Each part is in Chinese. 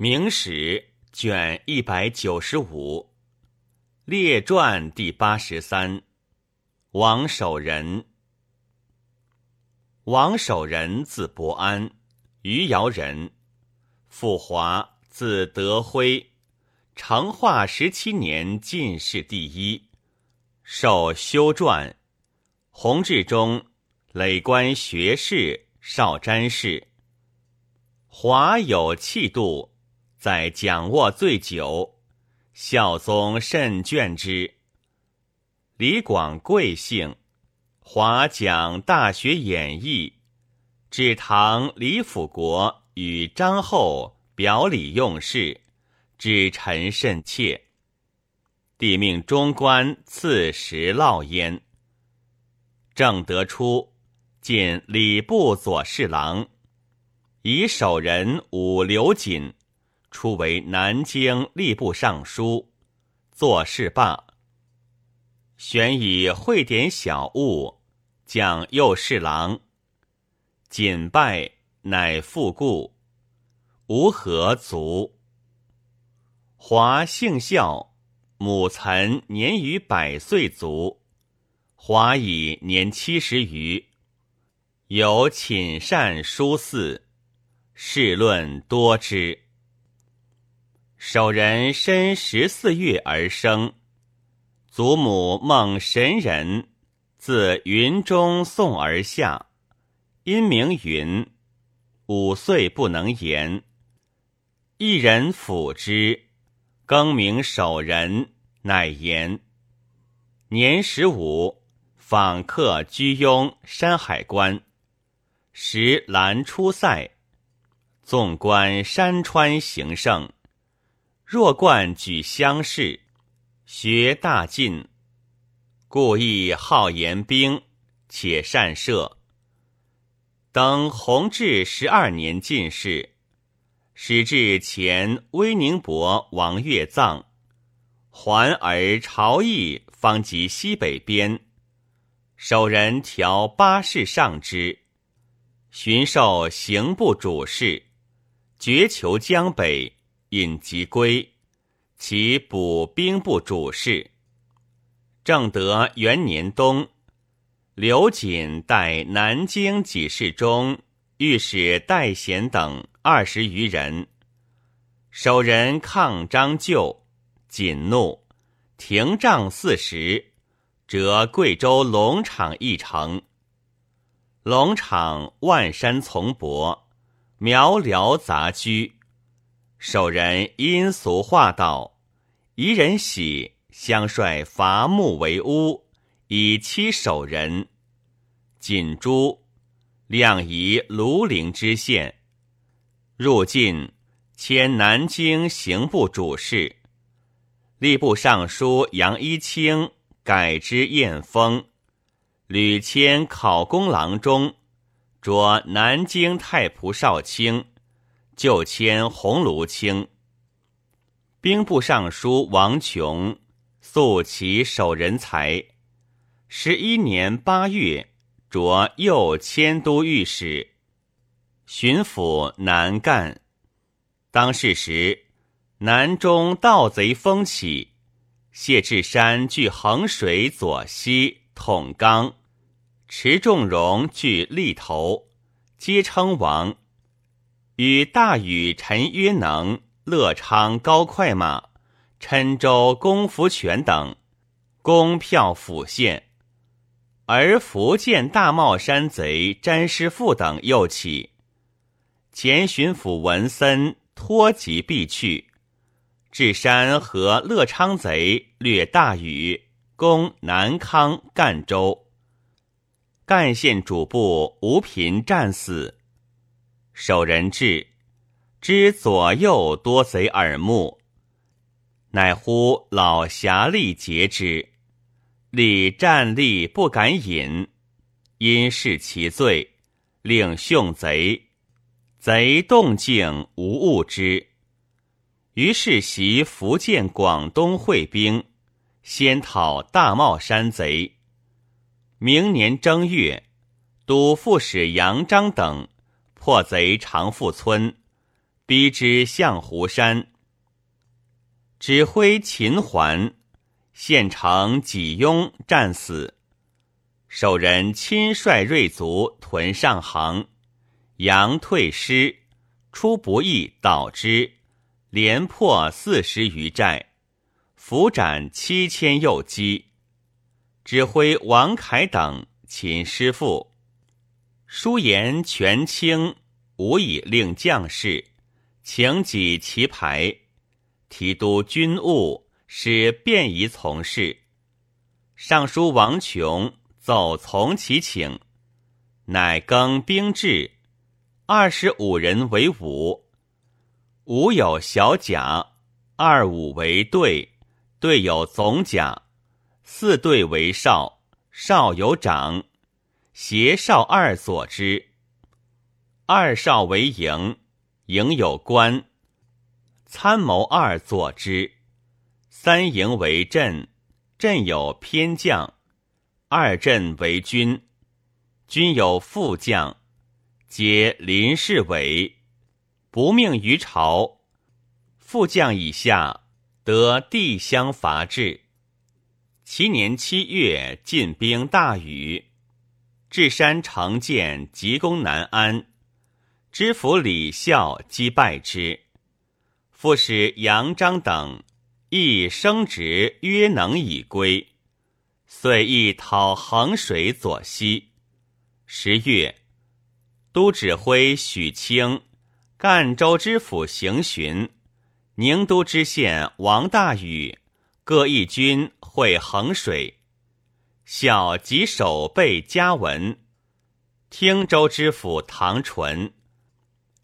明史卷一百九十五列传第八十三，王守仁。王守仁字伯安，余姚人，父华，字德辉，成化十七年进士第一，授修撰，弘治中累官学士、少詹事。华有气度。在讲卧醉酒，孝宗甚眷之。李广贵姓，华讲《大学演义》，指唐李辅国与张后表里用事，指臣甚切。帝命中官赐食烙焉。正德初，进礼部左侍郎，以守人武刘瑾。初为南京吏部尚书，做事罢。选以会典小物，讲右侍郎。谨拜，乃复故。吴何卒。华姓孝，母岑年逾百岁卒。华已年七十余，有寝善书肆，世论多之。守人身十四月而生，祖母孟神人，自云中送而下，因名云。五岁不能言，一人抚之，更名守仁，乃言。年十五，访客居庸山海关，时兰出塞，纵观山川形胜。若冠举乡试，学大进，故意好言兵，且善射。登弘治十二年进士，始至前威宁伯王岳葬，还而朝议方及西北边，守人调八事上之，巡授刑部主事，绝求江北。引即归，其补兵部主事。正德元年冬，刘瑾带南京给事中、御史戴贤等二十余人，守人抗张就，瑾怒，停杖四十，折贵州龙场一城。龙场万山丛柏，苗寮杂居。守人因俗话道：“夷人喜，相率伐木为屋，以期守人。”锦珠亮移庐陵知县，入晋迁南京刑部主事，吏部尚书杨一清改之燕封，屡迁考功郎中，着南京太仆少卿。就迁鸿胪卿。兵部尚书王琼素其守人才，十一年八月，着右迁都御史，巡抚南干。当世时，南中盗贼风起，谢志山据衡水左西统纲，池仲荣据利头，皆称王。与大禹、陈约能、乐昌、高快马、郴州龚福全等攻票府县，而福建大帽山贼詹师傅等又起，前巡抚文森托疾避去，至山和乐昌贼掠大禹，攻南康、赣州，赣县主簿吴平战死。守人至，知左右多贼耳目，乃呼老侠力截之。力站立不敢引，因是其罪，令凶贼。贼动静无误之。于是袭福建、广东会兵，先讨大帽山贼。明年正月，都副使杨章等。破贼长富村，逼之向湖山。指挥秦桓，县城己雍战死。守人亲率锐卒屯上杭，杨退师，出不意导之，连破四十余寨，伏斩七千右击。指挥王凯等秦师傅，书言权倾，无以令将士，请己其牌，提督军务，使便宜从事。尚书王琼奏从其请，乃更兵制，二十五人为伍，伍有小甲，二五为队，队有总甲。四队为少，少有长，斜少二佐之。二少为营，营有官，参谋二佐之。三营为镇，镇有偏将，二镇为军，军有副将，皆临事委，不命于朝。副将以下得地相伐制。其年七月，进兵大雨，至山成建急攻南安，知府李孝击败之。副使杨章等亦升职，约能以归，遂亦讨衡水左西。十月，都指挥许清、赣州知府行巡，宁都知县王大禹各一军。会衡水，小及守备嘉文，汀州知府唐纯，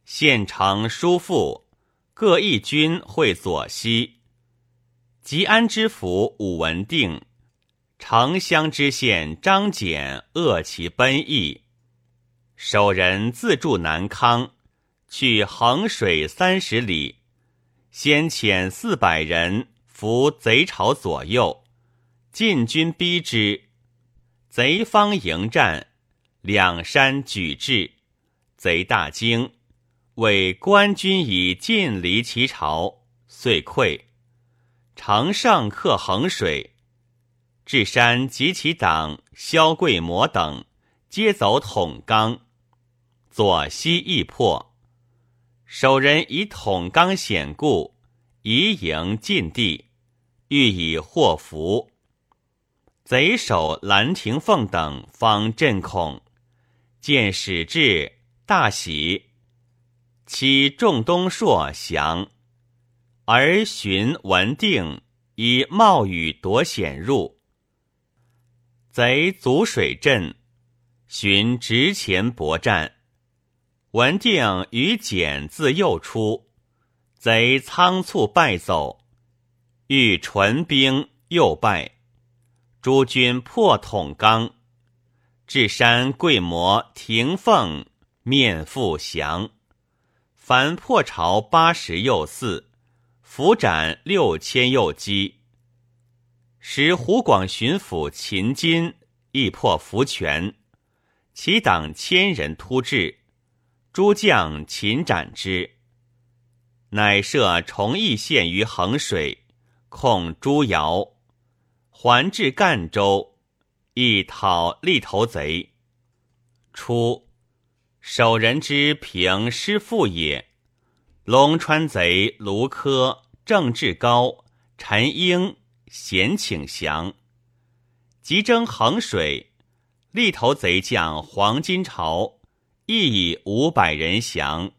县城叔父各一军会左西。吉安知府武文定，城乡知县张简扼其奔逸。守人自驻南康，去衡水三十里，先遣四百人伏贼巢左右。晋军逼之，贼方迎战，两山举至，贼大惊，谓官军已尽离其巢，遂溃。乘胜克衡水，至山及其党萧贵模等，皆走统纲，左西亦破。守人以统纲险固，移营进地，欲以祸福。贼首兰亭凤等方震恐，见使至，大喜。其众东朔降，而荀文定以冒雨夺险入。贼阻水阵，荀直前搏战，文定与简自右出，贼仓促败走，遇纯兵又败。诸军破统纲，至山贵模停凤面复降。凡破巢八十又四，伏斩六千又击。时湖广巡抚秦金亦破福泉，其党千人突至，诸将擒斩之。乃设崇义县于衡水，控诸窑。还至赣州，亦讨立头贼。初，守人之平师父也。龙川贼卢科、郑志高、陈英咸请降。即征衡水，立头贼将黄金朝亦以五百人降，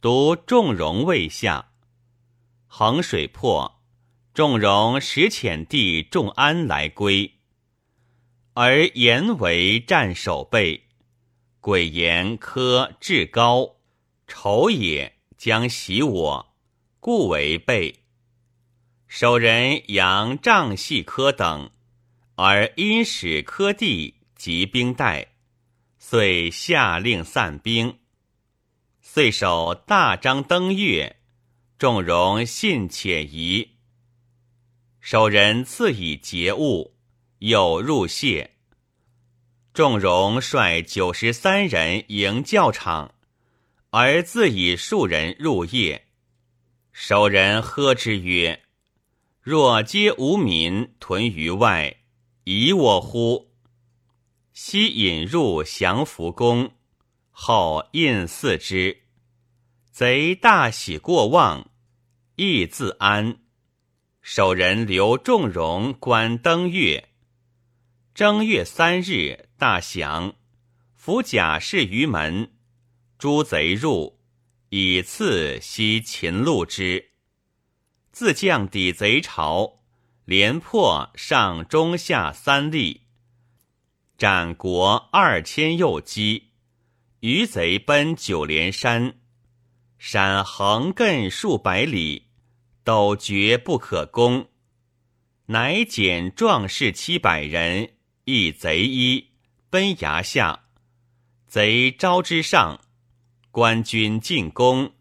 独仲荣未下。衡水破。仲容使遣弟仲安来归，而言为战守备，鬼言科至高，仇也将袭我，故为备。守人杨仗系科等，而因使科弟及兵带，遂下令散兵。遂守大张登月，仲容信且疑。守人赐以节物，有入谢。仲荣率九十三人迎教场，而自以数人入夜。守人喝之曰：“若皆无民屯于外，疑我乎？”悉引入降福宫，后印祀之。贼大喜过望，亦自安。守人刘仲荣观登月。正月三日，大降。伏甲士于门，诸贼入，以次西秦路之。自将抵贼巢，连破上中下三立，斩国二千右击。余贼奔九连山，山横亘数百里，斗绝不可攻。乃减壮士七百人，一贼一，奔崖下。贼招之上，官军进攻，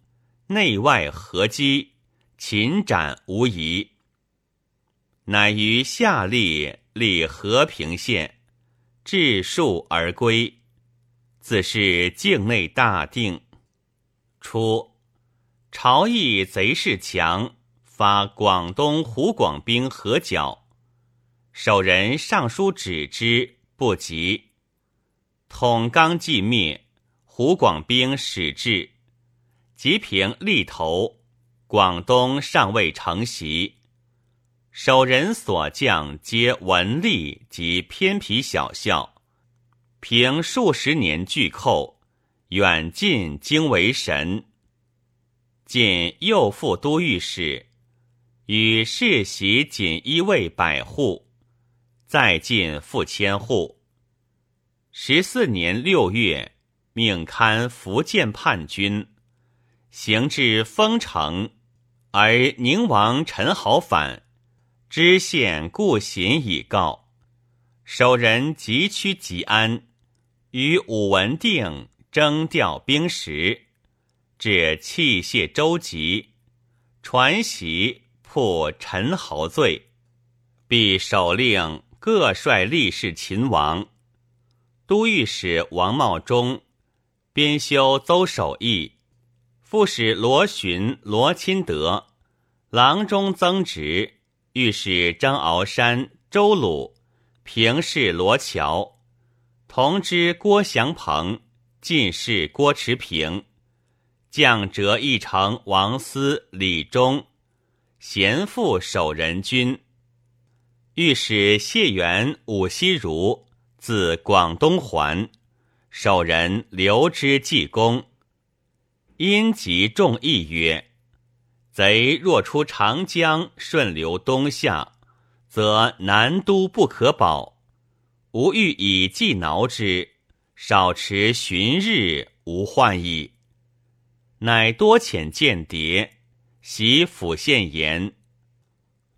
内外合击，擒斩无疑。乃于夏历立和平县，治数而归。自是境内大定。初，朝议贼势强，发广东湖广兵合剿，守人上书止之，不及。统纲既灭，湖广兵始至，吉平立头，广东尚未成袭。守人所将皆文吏及偏僻小校，凭数十年巨寇，远近惊为神。晋右副都御史，与世袭锦衣卫百户，再进复千户。十四年六月，命勘福建叛军，行至丰城，而宁王陈豪反，知县顾行已告，守人急趋吉安，与武文定征调兵时，至器械周集，传檄破陈侯罪，必首令各率力士秦王。都御史王茂忠编修邹守义，副使罗询、罗钦德，郎中曾植，御史张鳌山、周鲁，平事罗桥，同知郭祥鹏，进士郭持平，将折义城王思、李忠，贤父守仁君，御史谢元、武希如。自广东还，守人留之济公。因即众议曰：“贼若出长江，顺流东下，则南都不可保。吾欲以计挠之，少持旬日，无患矣。”乃多遣间谍，袭府县言。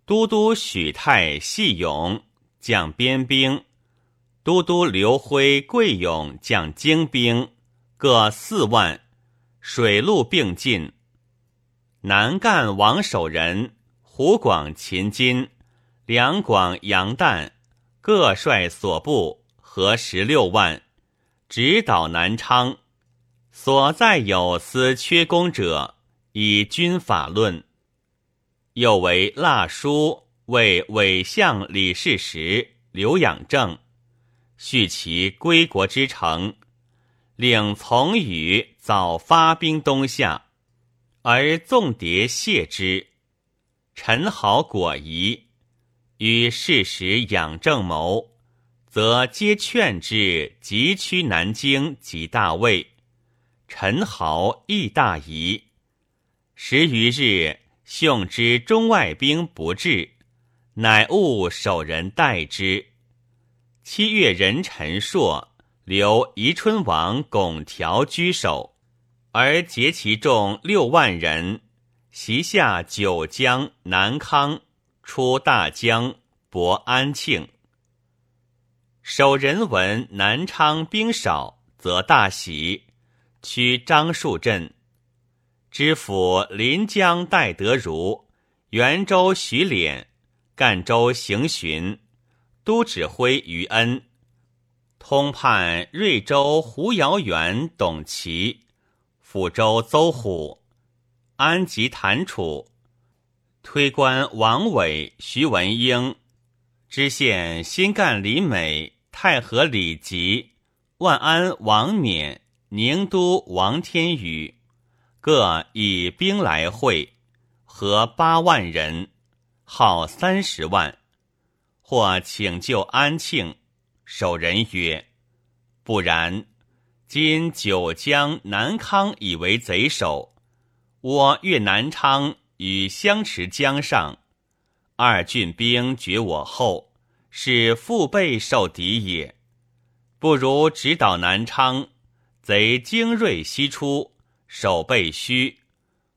都督许泰、细勇将边兵。都督刘辉、桂勇将精兵各四万，水陆并进。南赣王守仁、湖广秦金、两广杨旦各率所部合十六万，直捣南昌。所在有司缺功者，以军法论。又为蜡书为伪相李世石、刘养正。续其归国之诚，领从羽早发兵东下，而纵谍谢之。陈豪果疑，与事实养正谋，则皆劝之急趋南京及大魏。陈豪亦大疑。十余日，兄之中外兵不至，乃务守人待之。七月，人陈朔，留宜春王拱条居守，而结其众六万人，袭下九江、南康，出大江，博安庆。守人闻南昌兵少，则大喜，驱张树镇。知府临江戴德如、元州徐敛、赣州行巡。都指挥于恩，通判瑞州胡尧元董琦，抚州邹虎，安吉谭楚，推官王伟、徐文英，知县新干李美，太和李吉，万安王冕，宁都王天宇，各以兵来会，合八万人，号三十万，或请救安庆。守人曰：“不然，今九江、南康以为贼首，我越南昌与相持江上，二郡兵绝我后，是腹背受敌也。不如直捣南昌，贼精锐西出，守备虚，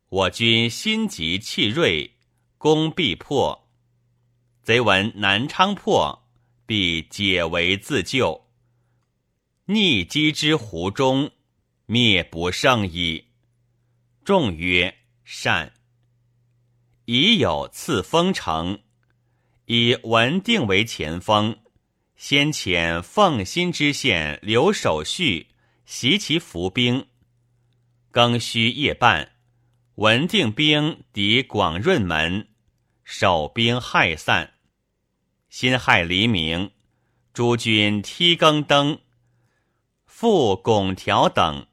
我军心急气锐，攻必破。贼闻南昌破。”必解围自救，逆击之湖中，灭不胜矣。众曰：“善。”已有赐封城，以文定为前锋，先遣奉新知县刘守绪袭其伏兵。更戌夜半，文定兵抵广润门，守兵害散。辛亥黎明，诸军梯更登，复拱条等，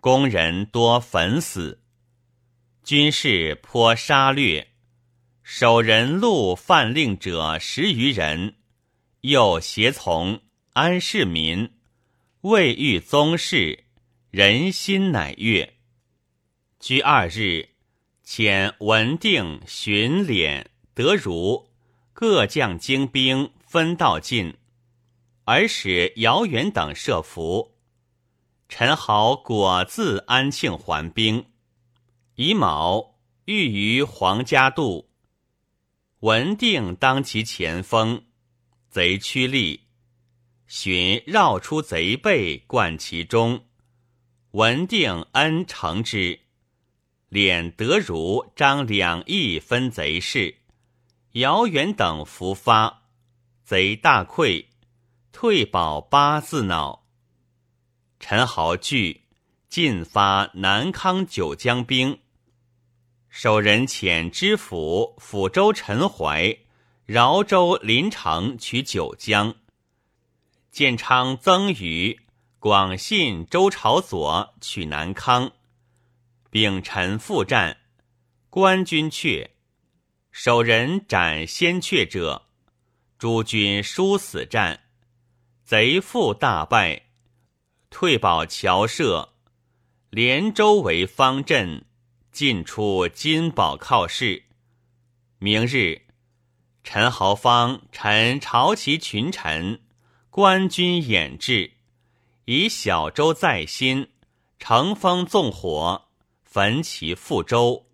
工人多焚死，军士颇杀掠，守人路犯令者十余人，又胁从安世民，未遇宗室，人心乃悦。居二日，遣文定巡敛德如。各将精兵分道进，而使姚元等设伏。陈豪果自安庆还兵。乙卯，遇于黄家渡，文定当其前锋，贼趋利，寻绕出贼背，贯其中。文定恩承之，敛德如、张两翼分贼事。姚元等伏发，贼大溃，退保八字恼。陈豪惧，进发南康九江兵。守人遣知府抚州陈怀、饶州临城取九江。建昌曾瑜、广信周朝佐取南康。丙辰复战，官军却。守人斩先阙者，诸军殊死战，贼复大败，退保侨社，连州为方阵，进出金宝靠市。明日，陈豪方陈朝其群臣，官军掩至，以小舟在新，乘风纵火，焚其覆舟。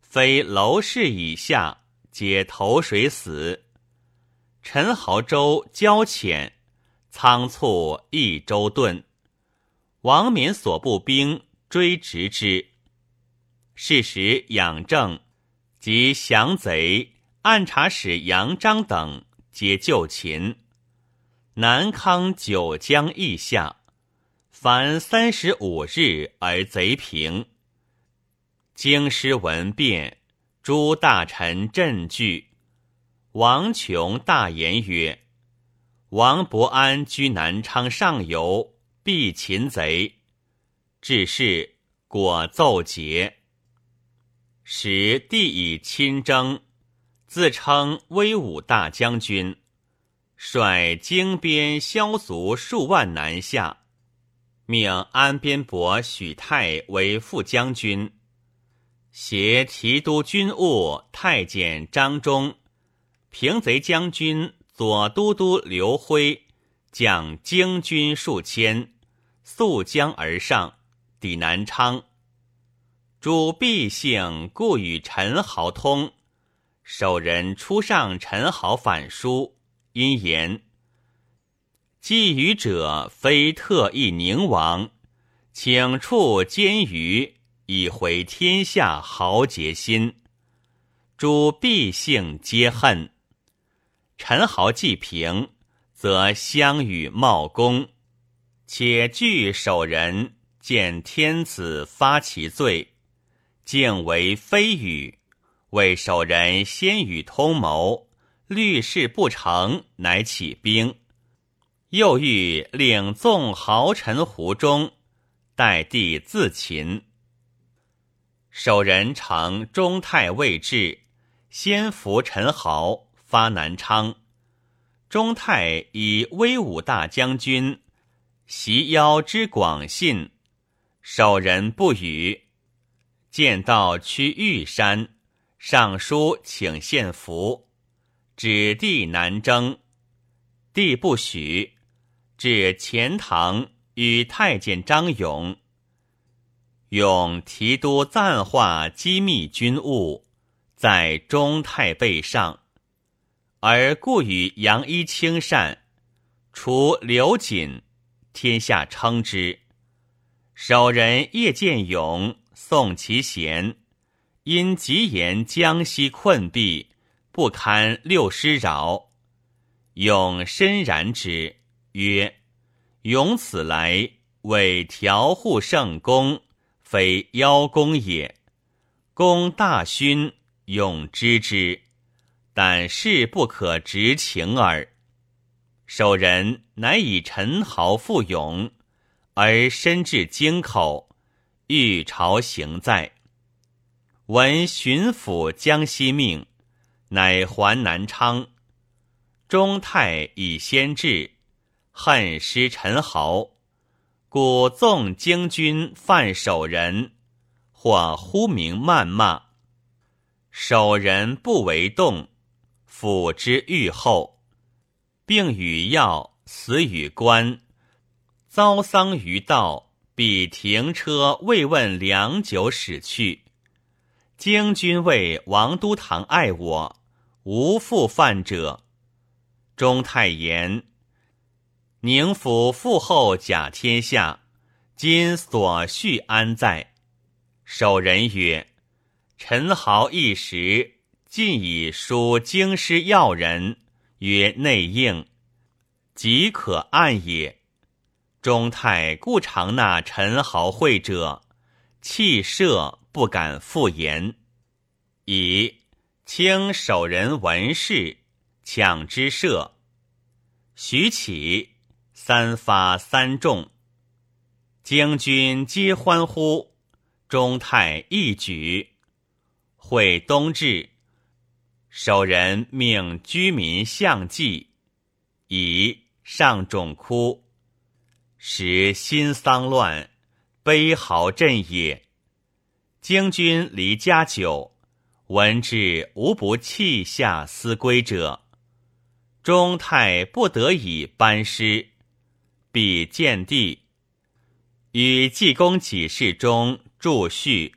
非楼氏以下，皆投水死。陈豪舟交浅，仓促一舟遁。王冕所部兵追直之。是时养正及降贼按察使杨章等皆就擒。南康九江邑下，凡三十五日而贼平。京师闻变，诸大臣震惧。王琼大言曰：“王伯安居南昌上游，必擒贼。”至是，果奏捷。时帝以亲征，自称威武大将军，率京边骁卒数万南下，命安边伯许泰为副将军。携提督军务太监张忠、平贼将军左都督刘辉，将精军数千，溯江而上，抵南昌。主毕姓故与陈豪通，守人初上陈豪反书，因言：寄予者非特意宁王，请处监舆。以回天下豪杰心，诸必姓皆恨。陈豪既平，则相与茂公，且据守人见天子发其罪，竟为非语，为守人先与通谋，虑事不成，乃起兵。又欲领纵豪臣胡中，待帝自擒。守人乘中泰未至，先伏陈豪，发南昌。中泰以威武大将军，袭邀之广信，守人不语。见到趋玉山，上书请献俘，指地南征，帝不许。至钱塘，与太监张勇。勇提督赞化机密军务，在中太背上，而故与杨一清善，除刘瑾，天下称之。守人叶见勇，宋其贤，因急言江西困弊，不堪六师扰，勇深然之。曰：“勇此来为调护圣公，非邀功也。公大勋，勇知之，但事不可执情耳。守人乃以陈豪复勇，而身至京口，欲朝行在。闻巡抚江西命，乃还南昌。中泰以先至。”恨失陈豪，故纵京军犯守人，或呼名谩骂。守人不为动，抚之愈后，并与药死与官，遭丧于道，必停车慰问良久，驶去。京军谓王都堂爱我，无复犯者。中太言。宁府父后甲天下，今所续安在？守人曰：“陈豪一时尽以书京师要人，曰内应，即可按也。中太故常纳陈豪会者，弃赦不敢复言，以清守人文事，抢之赦。徐启。”三发三中，京军皆欢呼。中泰一举，会冬至，守人命居民相祭，以上冢哭。使心丧乱，悲嚎震也。京军离家久，闻之无不泣下思归者。中泰不得已班师。必见地，与济公几事中著序，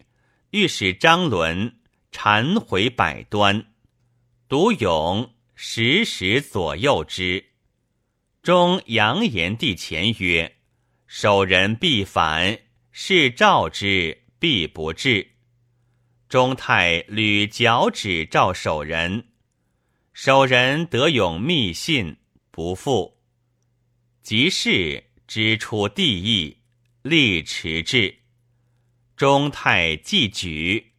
欲使张伦禅回百端，独勇时时左右之。中扬言帝前曰：“守人必反，是召之，必不至。”中太屡脚趾召守人，守人得勇密信，不复。即是知出地意，立持志。中太既举，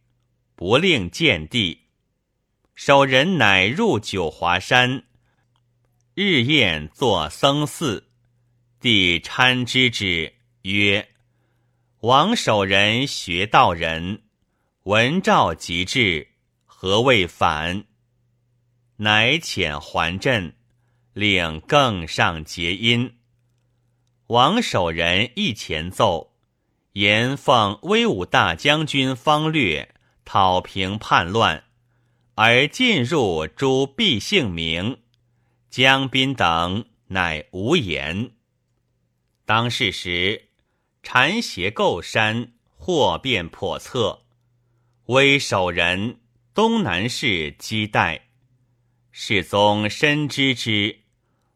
不令见地。守人乃入九华山，日宴作僧寺。帝参之之，曰：“王守人学道人，闻召即至，何谓反？”乃遣还镇，令更上结音。王守仁亦前奏，言奉威武大将军方略，讨平叛乱，而进入诸毕姓名、江滨等，乃无言。当世时，禅邪构山，祸变叵测。威守仁东南市基代，世宗深知之，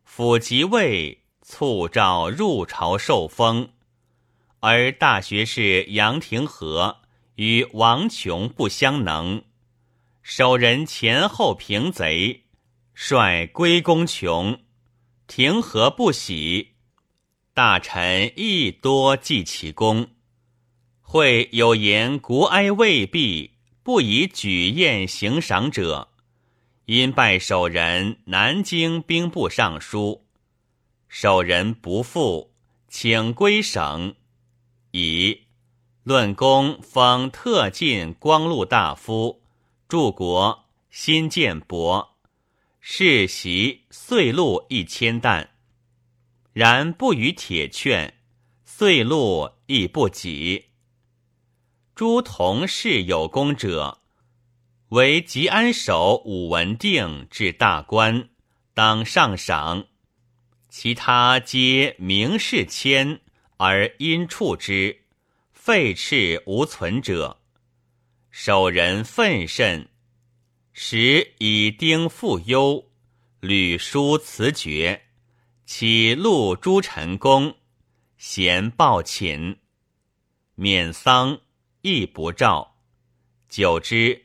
府即位。促召入朝受封，而大学士杨廷和与王琼不相能，守人前后平贼，率归公琼，廷和不喜，大臣亦多记其功。会有言国哀未毕，不以举宴行赏者，因拜守仁南京兵部尚书。守人不复，请归省，以论功封特进光禄大夫，柱国新建伯，世袭岁禄一千担。然不与铁券，岁禄亦不给。诸同事有功者，为吉安守武文定至大官，当上赏。其他皆名士谦而因处之，废斥无存者。守人愤甚，时以丁复忧，屡书辞绝，起录诸臣公，咸报寝，免丧亦不召。久之，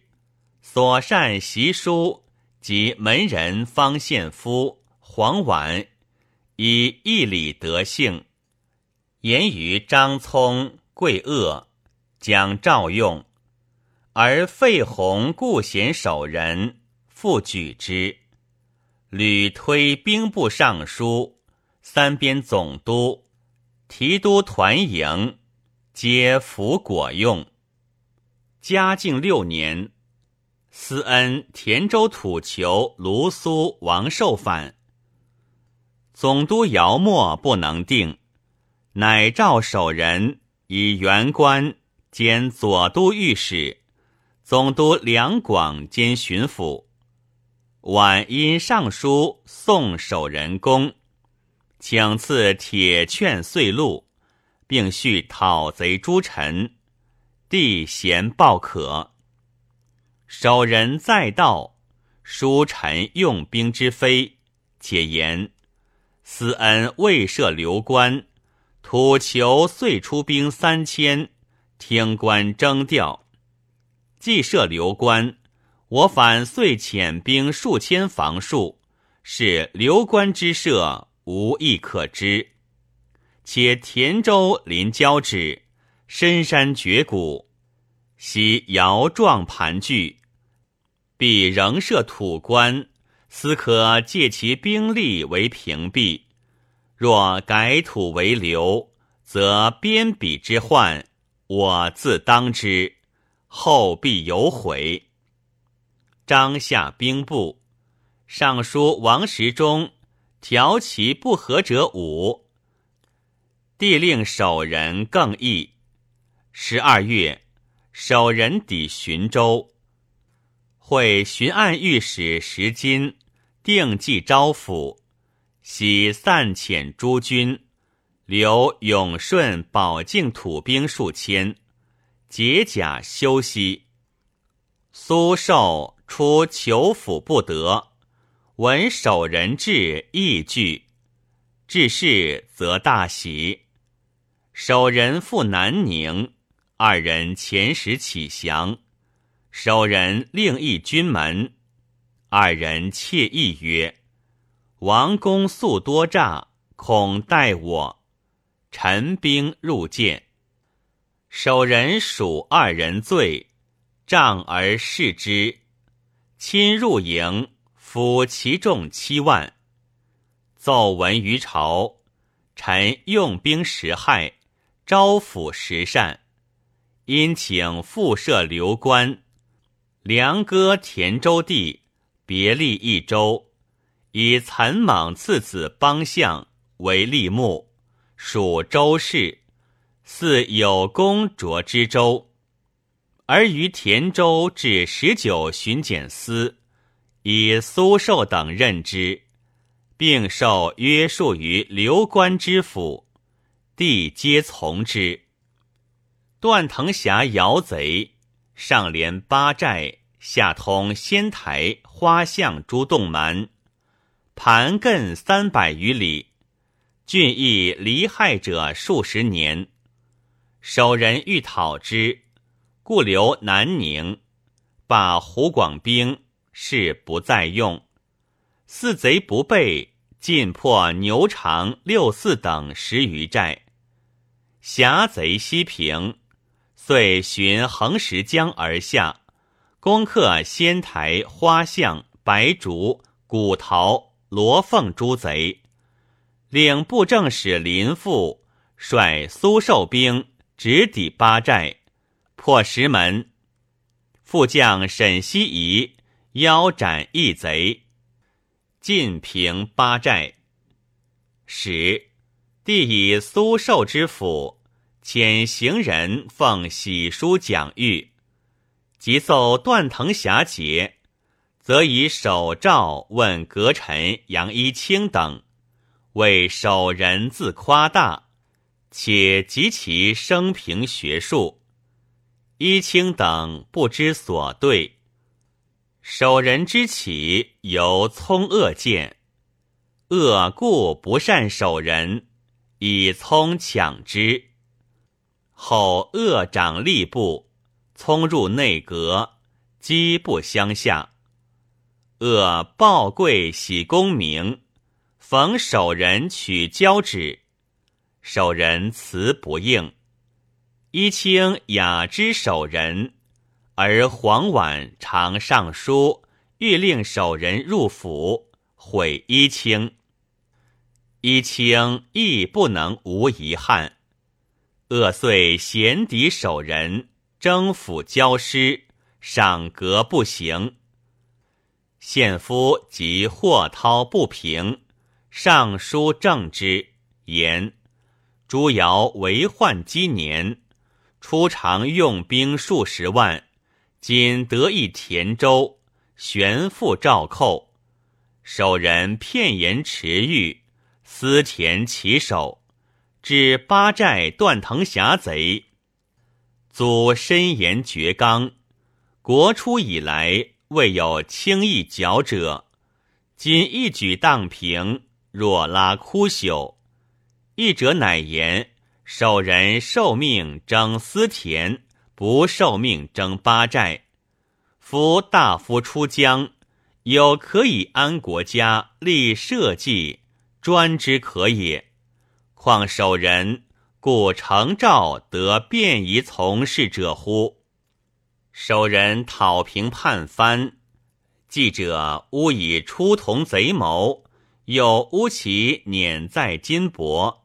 所善习书及门人方献夫、黄婉。以义理德性，言于张聪、贵恶，将召用，而费弘故贤守人，复举之，屡推兵部尚书、三边总督、提督团营，皆服果用。嘉靖六年，思恩田州土囚卢苏王寿反。总督姚默不能定，乃召守人以原官兼左都御史，总督两广兼巡抚。晚因上书送守人公，请赐铁券岁禄，并续讨贼诸臣，帝贤报可。守人再道，书臣用兵之非，且言。思恩未设流官，土求遂出兵三千，听官征调。既设流官，我反遂遣兵数千防戍，是流官之设，无亦可知。且田州临交趾，深山绝谷，悉摇状盘踞，必仍设土官。斯可借其兵力为屏蔽，若改土为流，则边鄙之患，我自当之，后必有悔。张下兵部尚书王时中调其不和者五，帝令守人更议。十二月，守人抵寻州，会巡按御史石金。定计招抚，喜散遣诸军，留永顺、保境土兵数千，解甲休息。苏寿出求抚不得，闻守人至，亦惧。至是，则大喜。守人赴南宁，二人遣使起降。守人另议军门。二人窃意曰：“王公素多诈，恐待我。”陈兵入见，守人属二人罪，杖而视之。亲入营，俘其众七万。奏闻于朝，臣用兵十害，招抚十善，因请复设流官，梁割田州地。别立一州，以岑莽次子邦相为立木，属州市，似有功卓之州。而于田州至十九巡检司，以苏寿等任之，并受约束于流官之府，帝皆从之。段腾峡姚贼，上连八寨。下通仙台、花巷诸洞门，盘亘三百余里，郡邑离害者数十年。守人欲讨之，故留南宁，把湖广兵，是不再用。四贼不备，尽破牛肠、六四等十余寨。峡贼西平，遂循横石江而下，攻克仙台、花巷、白竹、古陶、罗凤诸贼，领布政使林父率苏寿兵直抵八寨，破石门。副将沈西夷腰斩一贼，尽平八寨。使帝以苏寿之府。遣行人奉喜书讲谕，即奏断藤侠节，则以手诏问阁臣杨一清等，为守人自夸大，且及其生平学术，一清等不知所对。守人之起由聪恶见，恶故不善守人，以聪抢之。后恶长吏部，聪入内阁，积不相下。恶报贵喜功名，逢守人取交旨，守人辞不应。一清雅之守人，而黄婉常上书，欲令守人入府，毁一清。一清亦不能无遗憾。恶遂贤敌守人，征府交师，赏格不行。献夫及霍涛不平，上书正之，言朱瑶为患积年，初常用兵数十万，仅得一田州，悬复赵寇，守人片言迟欲，私田其守。至八寨断藤峡贼，祖深言绝刚，国初以来未有轻易剿者。今一举荡平，若拉枯朽。一者乃言守人受命征私田，不受命征八寨。夫大夫出疆，有可以安国家、立社稷，专之可也。况守人，故成诏得便宜从事者乎？守人讨平叛藩，记者诬以出同贼谋，又诬其碾在金帛。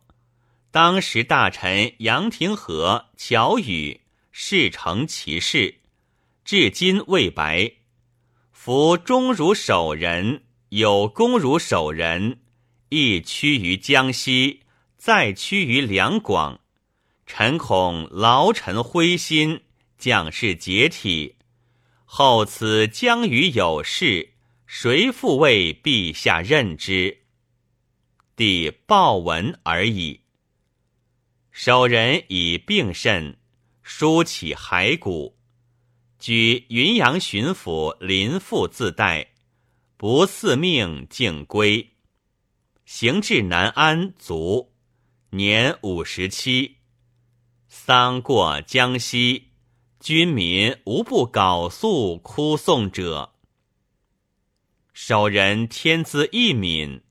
当时大臣杨廷和、乔宇事成其事，至今未白。夫忠如守人，有功如守人，亦屈于江西。再趋于两广，臣恐劳臣灰心，将士解体。后此将于有事，谁复为陛下任之？帝报文而已。守人以病甚，疏起骸骨，举云阳巡抚林父自带，不似命，竟归。行至南安，卒。年五十七，丧过江西，军民无不缟素哭送者。守人天资异敏，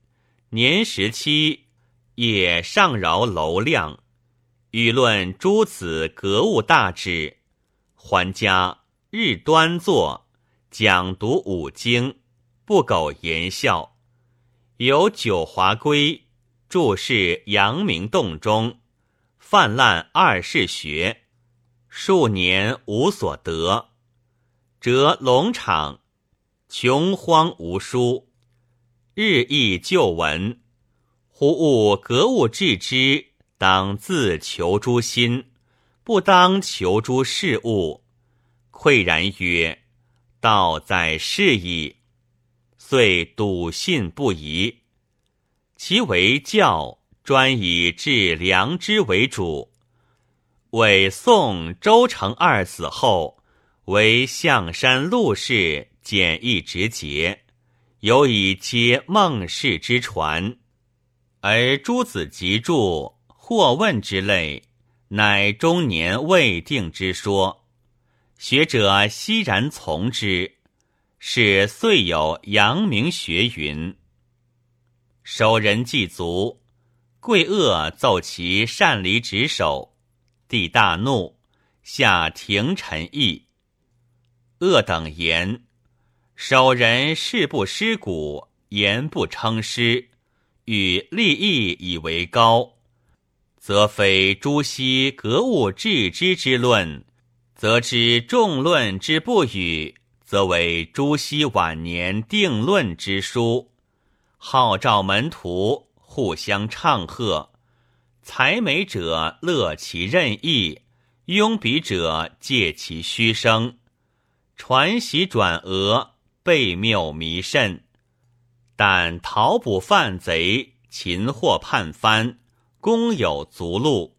年十七，也上饶楼亮，舆论诸子格物大志，还家日端坐，讲读五经，不苟言笑，有九华归。注释阳明洞中，泛滥二世学，数年无所得，折龙场，穷荒无书，日益旧闻，忽悟格物致知，当自求诸心，不当求诸事物。喟然曰：“道在是矣。”遂笃信不疑。其为教专以治良知为主。为宋周成二死后，为象山陆氏简易直节，尤以接孟氏之传。而诸子集注或问之类，乃中年未定之说。学者悉然从之，是遂有阳明学云。守人祭足，贵恶奏其擅离职守，帝大怒，下廷臣议。恶等言：守人事不失古，言不称师，与立义以为高，则非朱熹格物致知之论，则知众论之不语，则为朱熹晚年定论之书，号召门徒互相唱和。才美者乐其任意，庸鄙者借其虚声，传习转讹，悖谬弥甚。但逃捕犯贼，擒获叛藩，公有足禄，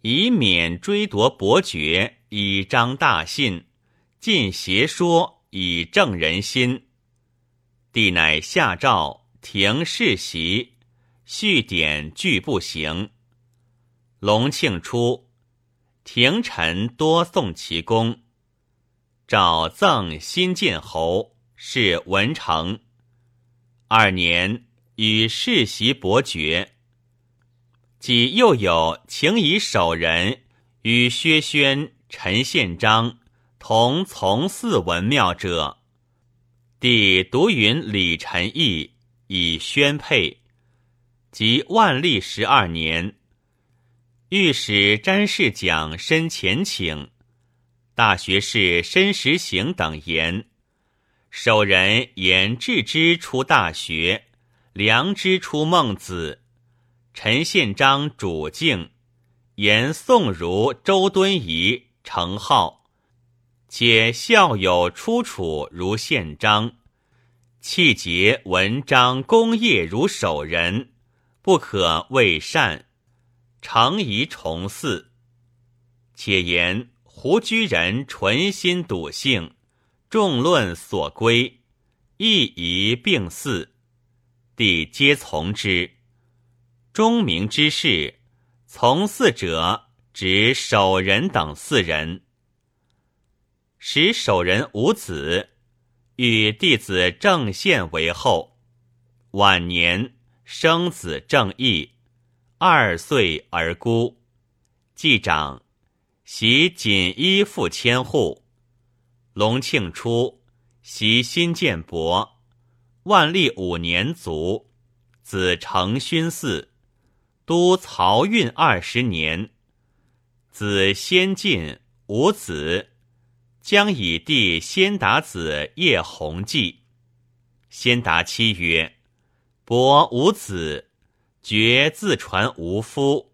以免追夺伯爵，以彰大信，尽邪说，以正人心。帝乃下诏停世袭。续典俱不行。隆庆初，廷臣多颂其功。诏赠新建侯，是文成。二年，与世袭伯爵。即又有请以守人与薛宣、陈宪章同从祀文庙者，帝独允李臣义以宣配。即万历十二年，御史詹事讲申前请，大学士申时行等言：守人言智之出大学，良知出孟子。陈宪章主敬，言宋儒周敦颐、程颢，且孝友出处如宪章，气节文章功业如守人。不可谓善，常宜重祀。且言胡居人纯心笃性，众论所归，亦宜并祀。帝皆从之。钟明之事，从祀者指守人等四人。使守人无子，与弟子郑宪为后。晚年。生子郑义，二岁而孤，继长，袭锦衣副千户。隆庆初，袭新建伯。万历五年卒，子承勋嗣，都漕运二十年。子先进，无子，将以弟先达子叶弘济。先达妻曰。伯无子，绝自传无夫，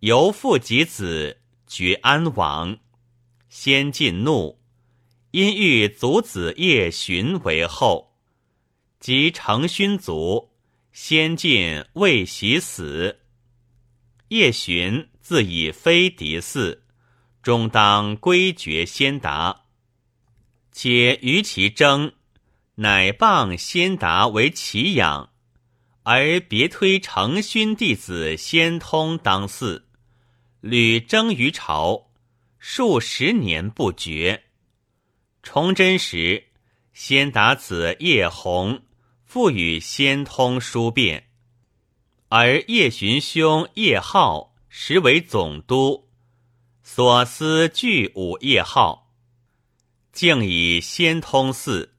由父及子，绝安王。先进怒，因欲祖子叶寻为后，及成勋卒，先进未喜死。叶寻自以非嫡嗣，终当归绝先达，且于其争，乃谤先达为其养。而别推成勋弟子先通当嗣，屡征于朝，数十年不绝。崇祯时，先达子叶弘复与先通书辩，而叶寻兄叶浩实为总督，所思俱武叶浩，竟以先通寺。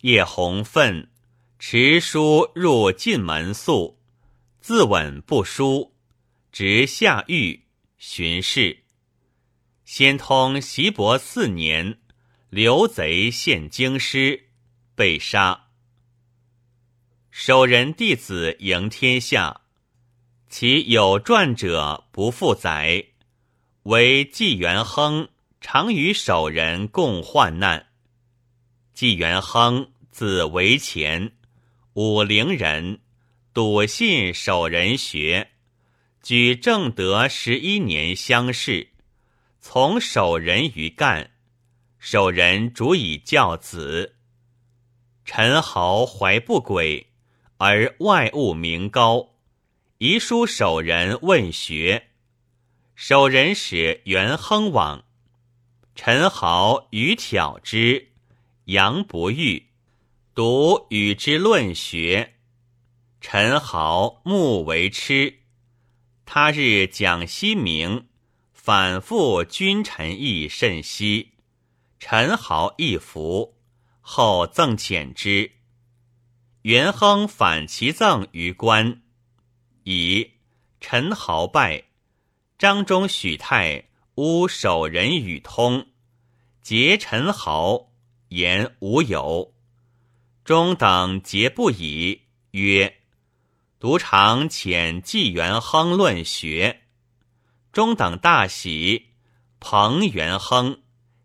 叶弘愤。持书入进门宿，自刎不书，直下狱巡视。先通袭伯四年，刘贼献京师，被杀。守人弟子迎天下，其有传者不复载。为纪元亨常与守人共患难。纪元亨字维前。武陵人，笃信守人学，举正德十一年乡试，从守人于干，守人主以教子。陈豪怀不轨，而外务名高，遗书守人问学，守人使元亨往，陈豪与挑之，杨不遇。独与之论学，陈豪慕为痴。他日讲西明，反复君臣义甚稀，陈豪一服，后赠遣之。元亨反其赠于官，以陈豪败，张忠、许泰诬守人与通，结陈豪，言无有。中等皆不已，曰：“独常遣纪元亨论学。”中等大喜，彭元亨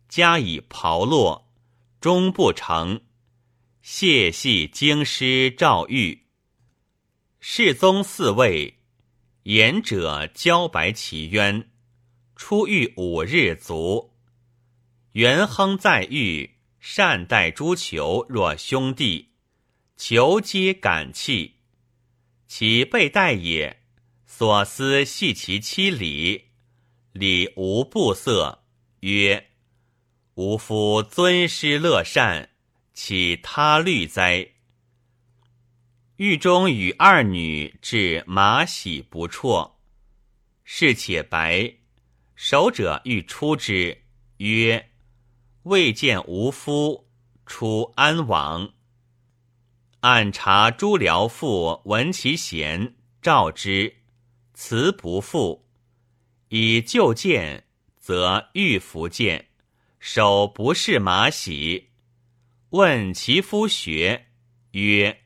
加以炮烙，终不成。谢系京师赵玉。世宗嗣位，言者交白其冤，出狱五日卒。元亨在狱，善待诸囚若兄弟，囚皆感泣。其被待也。所思系其妻礼，礼无不色，曰：“吾夫尊师乐善，岂他虑哉？”狱中与二女至马喜不辍，事且白，守者欲出之，曰：“未见吾夫，出安王？”按察诸僚妇闻其贤，召之。辞不复，以旧见，则欲服见，手不是马喜。问其夫学，曰：“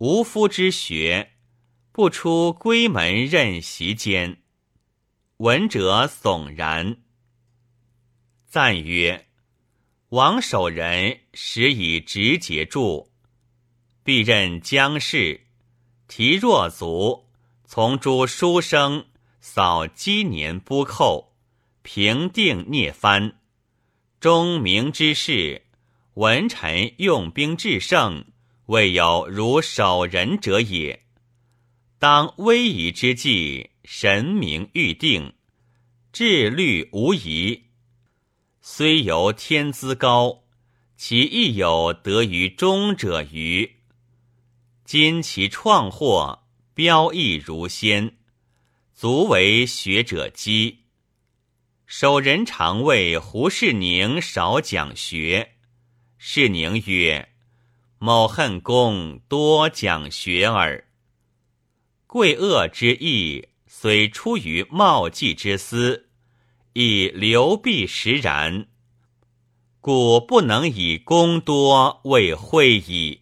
吾夫之学，不出闺门任席间。”闻者悚然。赞曰：“王守仁实以直节著，必任将士，提若卒。”从诸书生扫积年不寇，平定聂藩，中明之事，文臣用兵制胜，未有如守仁者也。当危夷之际，神明预定，治律无疑。虽由天资高，其亦有得于中者余。今其创获。标异如先，足为学者讥。守人常谓胡适宁少讲学，适宁曰：“某恨公多讲学耳。”贵恶之意，虽出于冒计之私，亦流弊实然，故不能以功多为惠矣。